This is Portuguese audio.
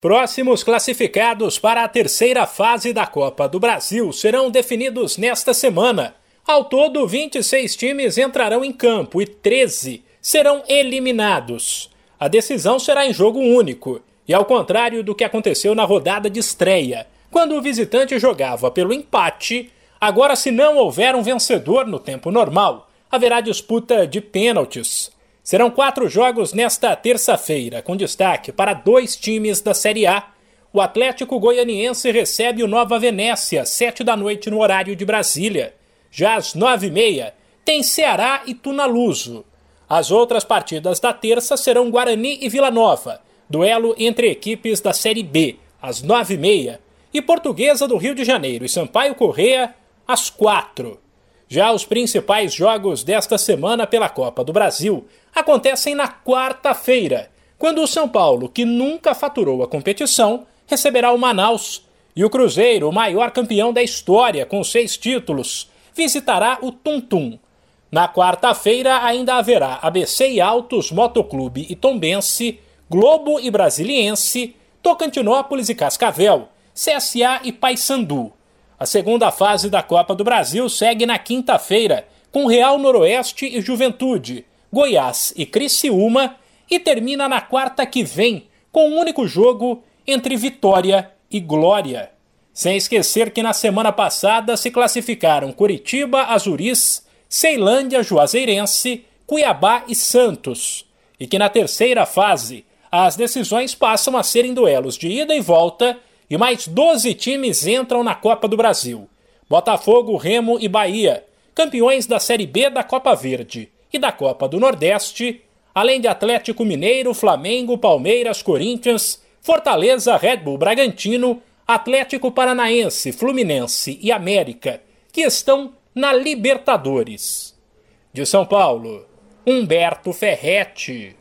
Próximos classificados para a terceira fase da Copa do Brasil serão definidos nesta semana. Ao todo, 26 times entrarão em campo e 13 serão eliminados. A decisão será em jogo único, e ao contrário do que aconteceu na rodada de estreia, quando o visitante jogava pelo empate, agora, se não houver um vencedor no tempo normal, haverá disputa de pênaltis. Serão quatro jogos nesta terça-feira, com destaque para dois times da Série A. O Atlético Goianiense recebe o Nova Venécia, sete da noite no horário de Brasília. Já às nove e meia, tem Ceará e Tunaluso. As outras partidas da terça serão Guarani e Vila Nova, duelo entre equipes da Série B, às nove e meia, e Portuguesa do Rio de Janeiro e Sampaio Correia, às quatro. Já os principais jogos desta semana pela Copa do Brasil acontecem na quarta-feira, quando o São Paulo, que nunca faturou a competição, receberá o Manaus e o Cruzeiro, o maior campeão da história com seis títulos, visitará o Tum-Tum. Na quarta-feira ainda haverá ABC e Altos, Motoclube e Tombense, Globo e Brasiliense, Tocantinópolis e Cascavel, CSA e Paysandu. A segunda fase da Copa do Brasil segue na quinta-feira, com Real Noroeste e Juventude, Goiás e Criciúma, e termina na quarta que vem, com um único jogo entre Vitória e Glória. Sem esquecer que na semana passada se classificaram Curitiba, Azuris, Ceilândia, Juazeirense, Cuiabá e Santos, e que na terceira fase as decisões passam a serem duelos de ida e volta e mais 12 times entram na Copa do Brasil. Botafogo, Remo e Bahia, campeões da Série B da Copa Verde e da Copa do Nordeste, além de Atlético Mineiro, Flamengo, Palmeiras, Corinthians, Fortaleza, Red Bull Bragantino, Atlético Paranaense, Fluminense e América, que estão na Libertadores. De São Paulo, Humberto Ferretti.